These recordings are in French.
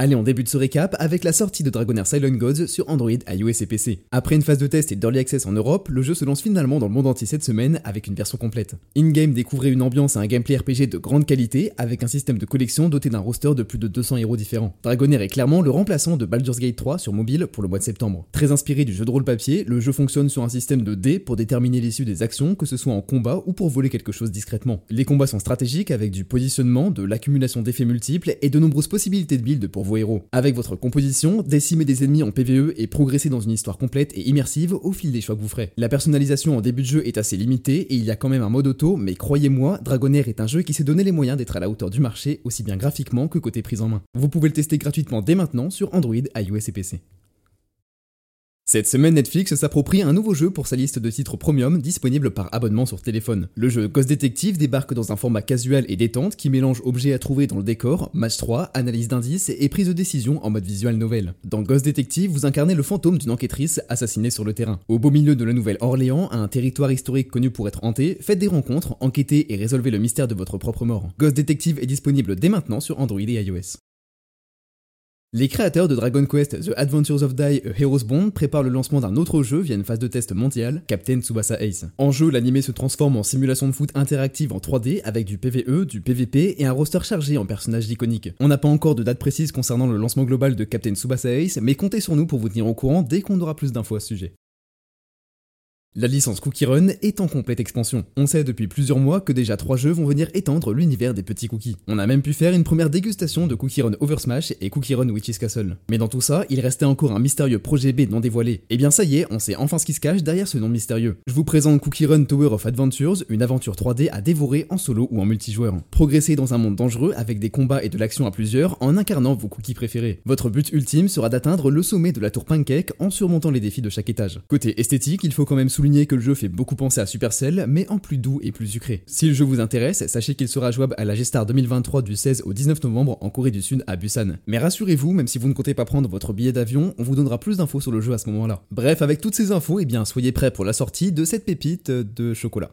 Allez, on débute ce récap avec la sortie de Dragonair Silent Gods sur Android, iOS et PC. Après une phase de test et d'early access en Europe, le jeu se lance finalement dans le monde entier cette semaine avec une version complète. In-game, découvrez une ambiance et un gameplay RPG de grande qualité avec un système de collection doté d'un roster de plus de 200 héros différents. Dragonair est clairement le remplaçant de Baldur's Gate 3 sur mobile pour le mois de septembre. Très inspiré du jeu de rôle papier, le jeu fonctionne sur un système de dés pour déterminer l'issue des actions, que ce soit en combat ou pour voler quelque chose discrètement. Les combats sont stratégiques avec du positionnement, de l'accumulation d'effets multiples et de nombreuses possibilités de build pour Avec votre composition, décimer des ennemis en PvE et progresser dans une histoire complète et immersive au fil des choix que vous ferez. La personnalisation en début de jeu est assez limitée et il y a quand même un mode auto, mais croyez-moi, Dragonair est un jeu qui s'est donné les moyens d'être à la hauteur du marché, aussi bien graphiquement que côté prise en main. Vous pouvez le tester gratuitement dès maintenant sur Android, iOS et PC. Cette semaine, Netflix s'approprie un nouveau jeu pour sa liste de titres premium disponible par abonnement sur téléphone. Le jeu Ghost Detective débarque dans un format casual et détente qui mélange objets à trouver dans le décor, match 3, analyse d'indices et prise de décision en mode visual novel. Dans Ghost Detective, vous incarnez le fantôme d'une enquêtrice assassinée sur le terrain. Au beau milieu de la Nouvelle-Orléans, un territoire historique connu pour être hanté, faites des rencontres, enquêtez et résolvez le mystère de votre propre mort. Ghost Detective est disponible dès maintenant sur Android et iOS. Les créateurs de Dragon Quest The Adventures of Die A Hero's Bond préparent le lancement d'un autre jeu via une phase de test mondiale, Captain Tsubasa Ace. En jeu, l'animé se transforme en simulation de foot interactive en 3D avec du PvE, du PvP et un roster chargé en personnages iconiques. On n'a pas encore de date précise concernant le lancement global de Captain Tsubasa Ace, mais comptez sur nous pour vous tenir au courant dès qu'on aura plus d'infos à ce sujet. La licence Cookie Run est en complète expansion. On sait depuis plusieurs mois que déjà trois jeux vont venir étendre l'univers des petits cookies. On a même pu faire une première dégustation de Cookie Run Over Smash et Cookie Run Witch's Castle. Mais dans tout ça, il restait encore un mystérieux projet B non dévoilé. Et eh bien ça y est, on sait enfin ce qui se cache derrière ce nom mystérieux. Je vous présente Cookie Run Tower of Adventures, une aventure 3D à dévorer en solo ou en multijoueur. Progressez dans un monde dangereux avec des combats et de l'action à plusieurs en incarnant vos cookies préférés. Votre but ultime sera d'atteindre le sommet de la tour Pancake en surmontant les défis de chaque étage. Côté esthétique, il faut quand même souligner que le jeu fait beaucoup penser à Supercell, mais en plus doux et plus sucré. Si le jeu vous intéresse, sachez qu'il sera jouable à la G-Star 2023 du 16 au 19 novembre en Corée du Sud à Busan. Mais rassurez-vous, même si vous ne comptez pas prendre votre billet d'avion, on vous donnera plus d'infos sur le jeu à ce moment-là. Bref, avec toutes ces infos, eh bien soyez prêts pour la sortie de cette pépite de chocolat.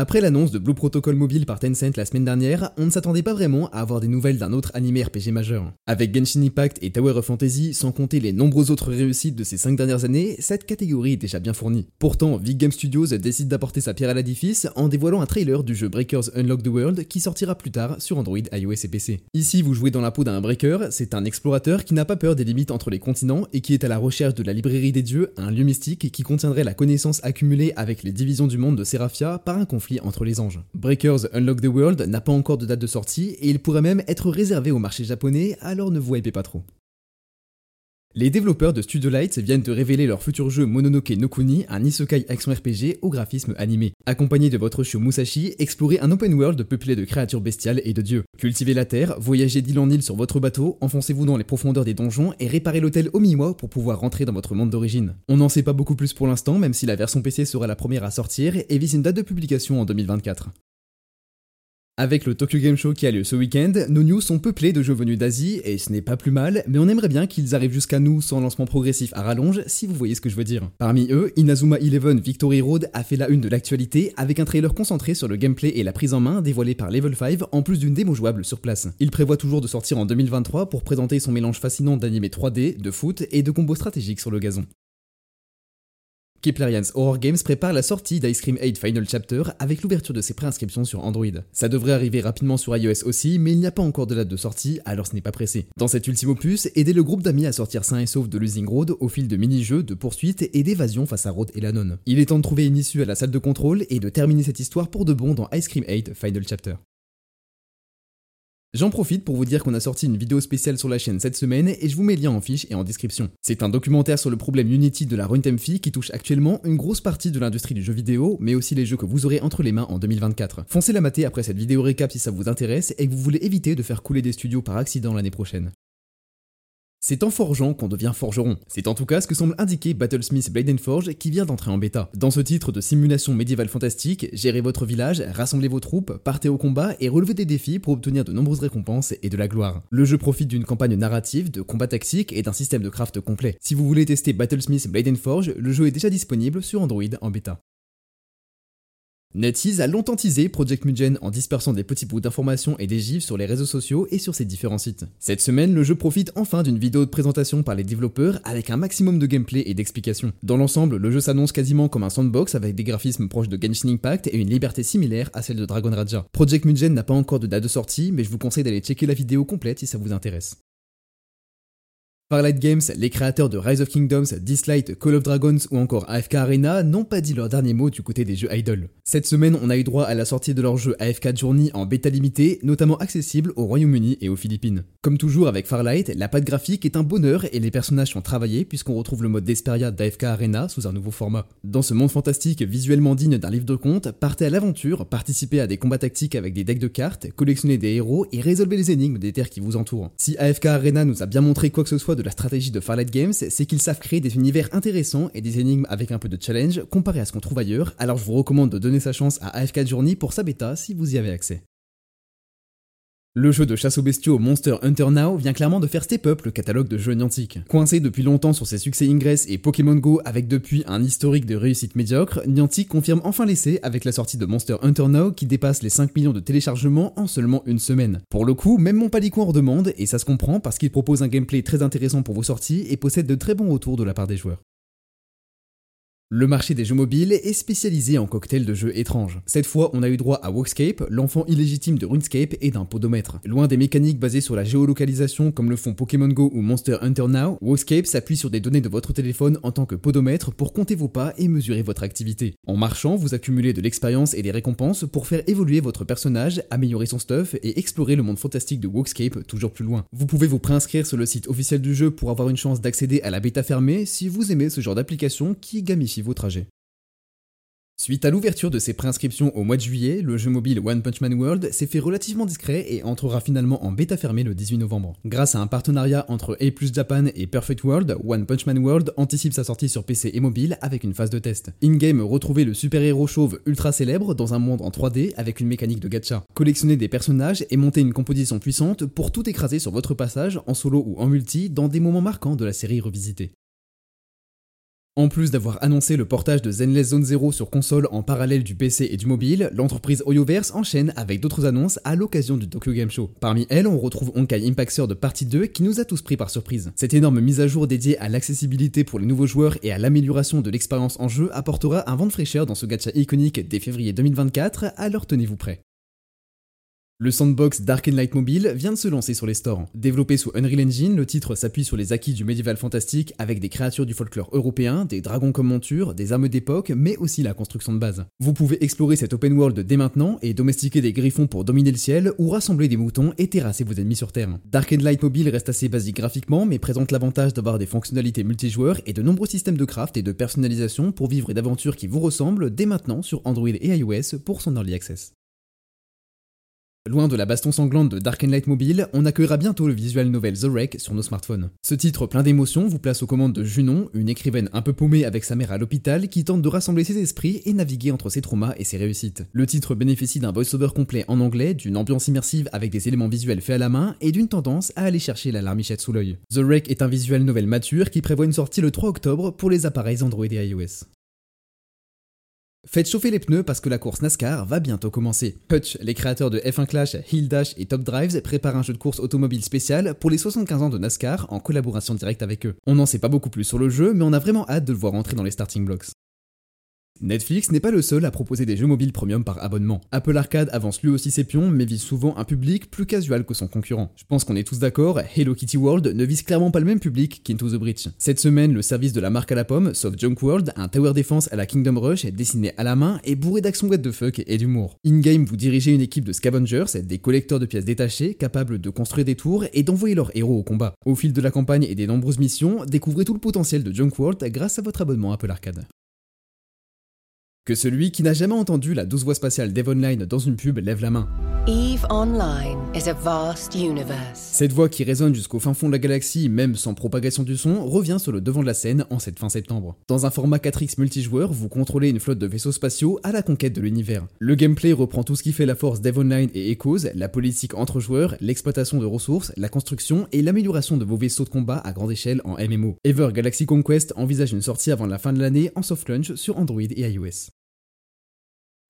Après l'annonce de Blue Protocol Mobile par Tencent la semaine dernière, on ne s'attendait pas vraiment à avoir des nouvelles d'un autre animé RPG majeur. Avec Genshin Impact et Tower of Fantasy, sans compter les nombreuses autres réussites de ces 5 dernières années, cette catégorie est déjà bien fournie. Pourtant, Big Game Studios décide d'apporter sa pierre à l'édifice en dévoilant un trailer du jeu Breakers Unlock the World qui sortira plus tard sur Android, iOS et PC. Ici, vous jouez dans la peau d'un breaker, c'est un explorateur qui n'a pas peur des limites entre les continents et qui est à la recherche de la librairie des dieux, un lieu mystique qui contiendrait la connaissance accumulée avec les divisions du monde de Seraphia par un conflit entre les anges. Breakers Unlock the World n'a pas encore de date de sortie et il pourrait même être réservé au marché japonais, alors ne vous hypez pas trop. Les développeurs de Studio Light viennent de révéler leur futur jeu Mononoke no Kuni, un isekai action RPG au graphisme animé. Accompagné de votre chiot Musashi, explorez un open world peuplé de créatures bestiales et de dieux. Cultivez la terre, voyagez d'île en île sur votre bateau, enfoncez-vous dans les profondeurs des donjons et réparez l'hôtel Omiwa pour pouvoir rentrer dans votre monde d'origine. On n'en sait pas beaucoup plus pour l'instant, même si la version PC sera la première à sortir et vise une date de publication en 2024. Avec le Tokyo Game Show qui a lieu ce week-end, nos news sont peuplées de jeux venus d'Asie, et ce n'est pas plus mal, mais on aimerait bien qu'ils arrivent jusqu'à nous sans lancement progressif à rallonge, si vous voyez ce que je veux dire. Parmi eux, Inazuma Eleven Victory Road a fait la une de l'actualité, avec un trailer concentré sur le gameplay et la prise en main dévoilé par Level 5, en plus d'une démo jouable sur place. Il prévoit toujours de sortir en 2023 pour présenter son mélange fascinant d'animé 3D, de foot et de combos stratégiques sur le gazon. Keplerians Horror Games prépare la sortie d'Ice Cream 8 Final Chapter avec l'ouverture de ses préinscriptions sur Android. Ça devrait arriver rapidement sur iOS aussi, mais il n'y a pas encore de date de sortie, alors ce n'est pas pressé. Dans cet ultime opus, aidez le groupe d'amis à sortir sain et sauf de Losing Road au fil de mini-jeux, de poursuites et d'évasion face à Road et Lanon. Il est temps de trouver une issue à la salle de contrôle et de terminer cette histoire pour de bon dans Ice Cream 8 Final Chapter. J'en profite pour vous dire qu'on a sorti une vidéo spéciale sur la chaîne cette semaine et je vous mets le lien en fiche et en description. C'est un documentaire sur le problème Unity de la runtime fee qui touche actuellement une grosse partie de l'industrie du jeu vidéo, mais aussi les jeux que vous aurez entre les mains en 2024. Foncez la mater après cette vidéo récap si ça vous intéresse et que vous voulez éviter de faire couler des studios par accident l'année prochaine. C'est en forgeant qu'on devient forgeron. C'est en tout cas ce que semble indiquer Battlesmith Blade Forge qui vient d'entrer en bêta. Dans ce titre de simulation médiévale fantastique, gérez votre village, rassemblez vos troupes, partez au combat et relevez des défis pour obtenir de nombreuses récompenses et de la gloire. Le jeu profite d'une campagne narrative, de combat tactique et d'un système de craft complet. Si vous voulez tester Battlesmith Blade Forge, le jeu est déjà disponible sur Android en bêta. NetEase a longtemps teasé Project Mugen en dispersant des petits bouts d'informations et des gifs sur les réseaux sociaux et sur ses différents sites. Cette semaine, le jeu profite enfin d'une vidéo de présentation par les développeurs avec un maximum de gameplay et d'explications. Dans l'ensemble, le jeu s'annonce quasiment comme un sandbox avec des graphismes proches de Genshin Impact et une liberté similaire à celle de Dragon Raja. Project Mugen n'a pas encore de date de sortie, mais je vous conseille d'aller checker la vidéo complète si ça vous intéresse. Farlight Games, les créateurs de Rise of Kingdoms, Dislight, Call of Dragons ou encore AFK Arena n'ont pas dit leur dernier mot du côté des jeux idle. Cette semaine, on a eu droit à la sortie de leur jeu AFK Journey en bêta limitée, notamment accessible au Royaume-Uni et aux Philippines. Comme toujours avec Farlight, la patte graphique est un bonheur et les personnages sont travaillés puisqu'on retrouve le mode d'Esperia d'AFK Arena sous un nouveau format. Dans ce monde fantastique visuellement digne d'un livre de contes, partez à l'aventure, participez à des combats tactiques avec des decks de cartes, collectionnez des héros et résolvez les énigmes des terres qui vous entourent. Si AFK Arena nous a bien montré quoi que ce soit de la stratégie de Farlight Games, c'est qu'ils savent créer des univers intéressants et des énigmes avec un peu de challenge comparé à ce qu'on trouve ailleurs, alors je vous recommande de donner sa chance à AFK Journey pour sa bêta si vous y avez accès. Le jeu de chasse aux bestiaux Monster Hunter Now vient clairement de faire step up le catalogue de jeux Niantic. Coincé depuis longtemps sur ses succès Ingress et Pokémon Go avec depuis un historique de réussite médiocre, Niantic confirme enfin l'essai avec la sortie de Monster Hunter Now qui dépasse les 5 millions de téléchargements en seulement une semaine. Pour le coup, même mon palico en redemande et ça se comprend parce qu'il propose un gameplay très intéressant pour vos sorties et possède de très bons retours de la part des joueurs. Le marché des jeux mobiles est spécialisé en cocktails de jeux étranges. Cette fois, on a eu droit à Walkscape, l'enfant illégitime de RuneScape et d'un podomètre. Loin des mécaniques basées sur la géolocalisation comme le font Pokémon Go ou Monster Hunter Now, Walkscape s'appuie sur des données de votre téléphone en tant que podomètre pour compter vos pas et mesurer votre activité. En marchant, vous accumulez de l'expérience et des récompenses pour faire évoluer votre personnage, améliorer son stuff et explorer le monde fantastique de Walkscape toujours plus loin. Vous pouvez vous préinscrire sur le site officiel du jeu pour avoir une chance d'accéder à la bêta fermée si vous aimez ce genre d'application qui gamifie Suite à l'ouverture de ses préinscriptions au mois de juillet, le jeu mobile One Punch Man World s'est fait relativement discret et entrera finalement en bêta fermée le 18 novembre. Grâce à un partenariat entre A Japan et Perfect World, One Punch Man World anticipe sa sortie sur PC et mobile avec une phase de test. In-game, retrouvez le super-héros chauve ultra célèbre dans un monde en 3D avec une mécanique de gacha. Collectionnez des personnages et montez une composition puissante pour tout écraser sur votre passage, en solo ou en multi, dans des moments marquants de la série revisitée. En plus d'avoir annoncé le portage de Zenless Zone Zero sur console en parallèle du PC et du mobile, l'entreprise Oyoverse enchaîne avec d'autres annonces à l'occasion du Tokyo Game Show. Parmi elles, on retrouve Honkai Impact de partie 2 qui nous a tous pris par surprise. Cette énorme mise à jour dédiée à l'accessibilité pour les nouveaux joueurs et à l'amélioration de l'expérience en jeu apportera un vent de fraîcheur dans ce gacha iconique dès février 2024, alors tenez-vous prêts. Le sandbox Dark and Light Mobile vient de se lancer sur les stores. Développé sous Unreal Engine, le titre s'appuie sur les acquis du médiéval fantastique avec des créatures du folklore européen, des dragons comme monture, des armes d'époque, mais aussi la construction de base. Vous pouvez explorer cet open world dès maintenant et domestiquer des griffons pour dominer le ciel ou rassembler des moutons et terrasser vos ennemis sur Terre. Dark and Light Mobile reste assez basique graphiquement mais présente l'avantage d'avoir des fonctionnalités multijoueurs et de nombreux systèmes de craft et de personnalisation pour vivre une aventure qui vous ressemble dès maintenant sur Android et iOS pour son early access. Loin de la baston sanglante de Dark and Light Mobile, on accueillera bientôt le visual novel The Wreck sur nos smartphones. Ce titre plein d'émotions vous place aux commandes de Junon, une écrivaine un peu paumée avec sa mère à l'hôpital qui tente de rassembler ses esprits et naviguer entre ses traumas et ses réussites. Le titre bénéficie d'un voice-over complet en anglais, d'une ambiance immersive avec des éléments visuels faits à la main et d'une tendance à aller chercher la larmichette sous l'œil. The Wreck est un visual novel mature qui prévoit une sortie le 3 octobre pour les appareils Android et iOS. Faites chauffer les pneus parce que la course NASCAR va bientôt commencer. Hutch, les créateurs de F1 Clash, Hill Dash et Top Drives, préparent un jeu de course automobile spécial pour les 75 ans de NASCAR en collaboration directe avec eux. On n'en sait pas beaucoup plus sur le jeu, mais on a vraiment hâte de le voir entrer dans les starting blocks. Netflix n'est pas le seul à proposer des jeux mobiles premium par abonnement. Apple Arcade avance lui aussi ses pions, mais vise souvent un public plus casual que son concurrent. Je pense qu'on est tous d'accord, Hello Kitty World ne vise clairement pas le même public qu'Into the Breach. Cette semaine, le service de la marque à la pomme, sauf Junk World, un tower defense à la Kingdom Rush, dessiné à la main et bourré d'actions what the fuck et d'humour. In-game, vous dirigez une équipe de scavengers, des collecteurs de pièces détachées, capables de construire des tours et d'envoyer leurs héros au combat. Au fil de la campagne et des nombreuses missions, découvrez tout le potentiel de Junk World grâce à votre abonnement Apple Arcade. Que celui qui n'a jamais entendu la douce voix spatiale d'Eve Online dans une pub lève la main. EVE Online is a vast universe. Cette voix qui résonne jusqu'au fin fond de la galaxie, même sans propagation du son, revient sur le devant de la scène en cette fin septembre. Dans un format 4X multijoueur, vous contrôlez une flotte de vaisseaux spatiaux à la conquête de l'univers. Le gameplay reprend tout ce qui fait la force d'EVE Online et Echoes, la politique entre joueurs, l'exploitation de ressources, la construction et l'amélioration de vos vaisseaux de combat à grande échelle en MMO. Ever Galaxy Conquest envisage une sortie avant la fin de l'année en soft launch sur Android et iOS.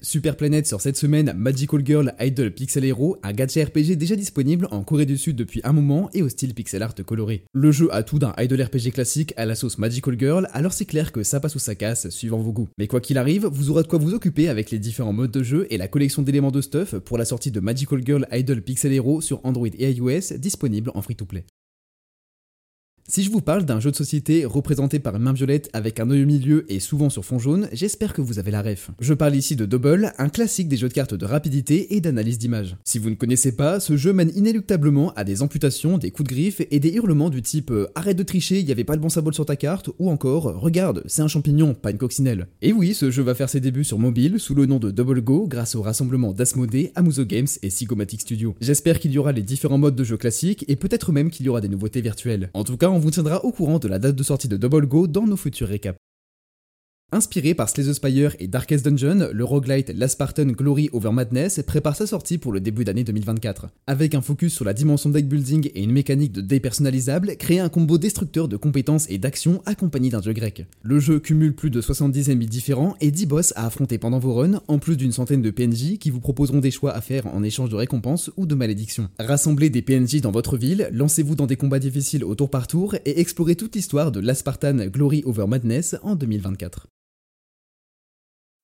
Super Planet sort cette semaine Magical Girl Idol Pixel Hero, un gacha RPG déjà disponible en Corée du Sud depuis un moment et au style pixel art coloré. Le jeu a tout d'un idol RPG classique à la sauce Magical Girl, alors c'est clair que ça passe ou ça casse suivant vos goûts. Mais quoi qu'il arrive, vous aurez de quoi vous occuper avec les différents modes de jeu et la collection d'éléments de stuff pour la sortie de Magical Girl Idol Pixel Hero sur Android et iOS disponible en free-to-play. Si je vous parle d'un jeu de société représenté par une main violette avec un œil au milieu et souvent sur fond jaune, j'espère que vous avez la ref. Je parle ici de Double, un classique des jeux de cartes de rapidité et d'analyse d'image. Si vous ne connaissez pas, ce jeu mène inéluctablement à des amputations, des coups de griffe et des hurlements du type euh, arrête de tricher, il y avait pas le bon symbole sur ta carte ou encore regarde, c'est un champignon, pas une coccinelle. Et oui, ce jeu va faire ses débuts sur mobile sous le nom de Double Go grâce au rassemblement d'Asmodee, Amuso Games et Sigomatic Studio. J'espère qu'il y aura les différents modes de jeu classiques et peut-être même qu'il y aura des nouveautés virtuelles. En tout cas, on vous tiendra au courant de la date de sortie de Double Go dans nos futurs récaps. Inspiré par Slay the Spire et Darkest Dungeon, le roguelite Last Glory Over Madness prépare sa sortie pour le début d'année 2024. Avec un focus sur la dimension deck building et une mécanique de dépersonnalisable, créez un combo destructeur de compétences et d'actions accompagné d'un dieu grec. Le jeu cumule plus de 70 ennemis différents et 10 boss à affronter pendant vos runs, en plus d'une centaine de PNJ qui vous proposeront des choix à faire en échange de récompenses ou de malédictions. Rassemblez des PNJ dans votre ville, lancez-vous dans des combats difficiles au tour par tour et explorez toute l'histoire de Last Spartan Glory Over Madness en 2024.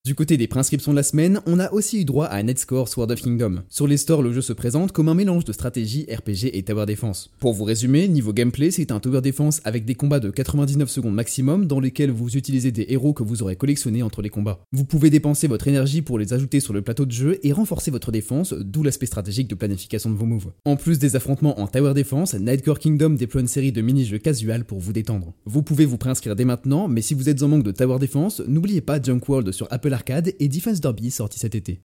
Du côté des préinscriptions de la semaine, on a aussi eu droit à un Score Sword of Kingdom. Sur les stores, le jeu se présente comme un mélange de stratégie, RPG et tower defense. Pour vous résumer, niveau gameplay, c'est un tower defense avec des combats de 99 secondes maximum dans lesquels vous utilisez des héros que vous aurez collectionnés entre les combats. Vous pouvez dépenser votre énergie pour les ajouter sur le plateau de jeu et renforcer votre défense, d'où l'aspect stratégique de planification de vos moves. En plus des affrontements en tower defense, Nightcore Kingdom déploie une série de mini-jeux casual pour vous détendre. Vous pouvez vous préinscrire dès maintenant, mais si vous êtes en manque de tower defense, n'oubliez pas Junk World sur Apple Arcade et Defense Derby sorti cet été.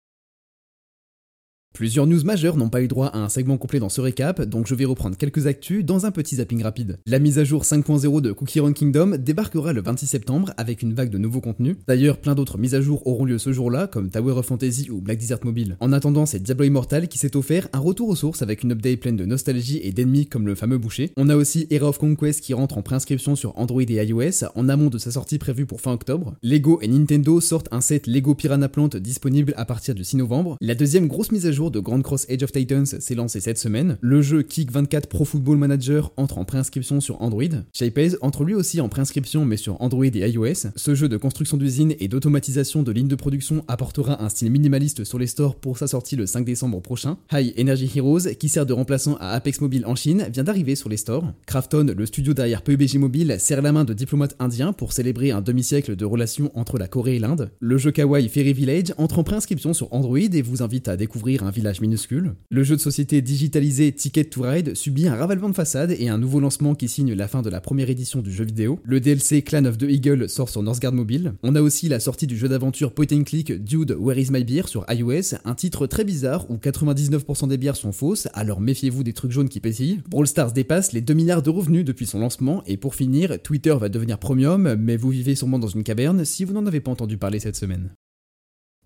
Plusieurs news majeures n'ont pas eu droit à un segment complet dans ce récap, donc je vais reprendre quelques actus dans un petit zapping rapide. La mise à jour 5.0 de Cookie Run Kingdom débarquera le 26 septembre avec une vague de nouveaux contenus. D'ailleurs, plein d'autres mises à jour auront lieu ce jour-là, comme Tower of Fantasy ou Black Desert Mobile. En attendant, c'est Diablo Immortal qui s'est offert un retour aux sources avec une update pleine de nostalgie et d'ennemis comme le fameux boucher. On a aussi Era of Conquest qui rentre en préinscription sur Android et iOS en amont de sa sortie prévue pour fin octobre. Lego et Nintendo sortent un set Lego Piranha Plant disponible à partir du 6 novembre. La deuxième grosse mise à jour de Grand Cross Age of Titans s'est lancé cette semaine. Le jeu Kick 24 Pro Football Manager entre en préinscription sur Android. Shapehaze entre lui aussi en préinscription mais sur Android et iOS. Ce jeu de construction d'usine et d'automatisation de lignes de production apportera un style minimaliste sur les stores pour sa sortie le 5 décembre prochain. High Energy Heroes, qui sert de remplaçant à Apex Mobile en Chine, vient d'arriver sur les stores. Krafton, le studio derrière PUBG Mobile, serre la main de diplomates indiens pour célébrer un demi-siècle de relations entre la Corée et l'Inde. Le jeu kawaii Fairy Village entre en préinscription sur Android et vous invite à découvrir un village minuscule. Le jeu de société digitalisé Ticket to Ride subit un ravalement de façade et un nouveau lancement qui signe la fin de la première édition du jeu vidéo. Le DLC Clan of the Eagle sort sur Northgard Mobile. On a aussi la sortie du jeu d'aventure point and click Dude Where is my beer sur iOS, un titre très bizarre où 99% des bières sont fausses, alors méfiez-vous des trucs jaunes qui pétillent. Brawl Stars dépasse les 2 milliards de revenus depuis son lancement et pour finir, Twitter va devenir premium, mais vous vivez sûrement dans une caverne si vous n'en avez pas entendu parler cette semaine.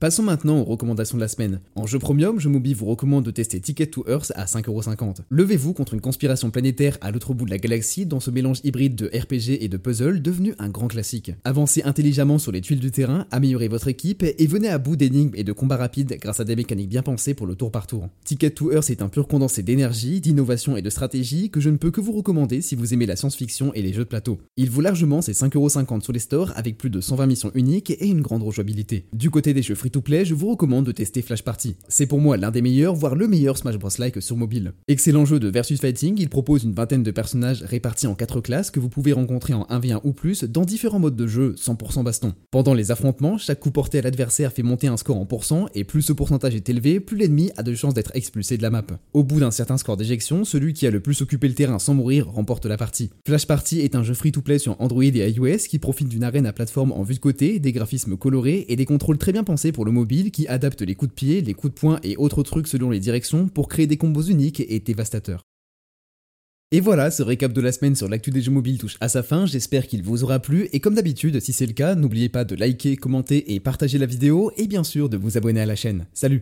Passons maintenant aux recommandations de la semaine. En jeu premium, je m'oublie vous recommande de tester Ticket to Earth à 5,50€. Levez-vous contre une conspiration planétaire à l'autre bout de la galaxie dans ce mélange hybride de RPG et de puzzle devenu un grand classique. Avancez intelligemment sur les tuiles du terrain, améliorez votre équipe et venez à bout d'énigmes et de combats rapides grâce à des mécaniques bien pensées pour le tour par tour. Ticket to Earth est un pur condensé d'énergie, d'innovation et de stratégie que je ne peux que vous recommander si vous aimez la science-fiction et les jeux de plateau. Il vaut largement ses 5,50€ sur les stores avec plus de 120 missions uniques et une grande rejouabilité. Du côté des jeux free to play, je vous recommande de tester Flash Party. C'est pour moi l'un des meilleurs, voire le meilleur Smash Bros. Like sur mobile. Excellent jeu de versus fighting, il propose une vingtaine de personnages répartis en 4 classes que vous pouvez rencontrer en 1v1 ou plus dans différents modes de jeu 100% baston. Pendant les affrontements, chaque coup porté à l'adversaire fait monter un score en pourcent et plus ce pourcentage est élevé, plus l'ennemi a de chances d'être expulsé de la map. Au bout d'un certain score d'éjection, celui qui a le plus occupé le terrain sans mourir remporte la partie. Flash Party est un jeu free-to-play sur Android et iOS qui profite d'une arène à plateforme en vue de côté, des graphismes colorés et des contrôles très bien pensés pour le mobile qui adapte les coups de pied, les coups de poing et autres trucs selon les directions pour créer des combos uniques et dévastateurs. Et voilà, ce récap de la semaine sur l'actu des jeux mobiles touche à sa fin, j'espère qu'il vous aura plu, et comme d'habitude, si c'est le cas, n'oubliez pas de liker, commenter et partager la vidéo, et bien sûr de vous abonner à la chaîne. Salut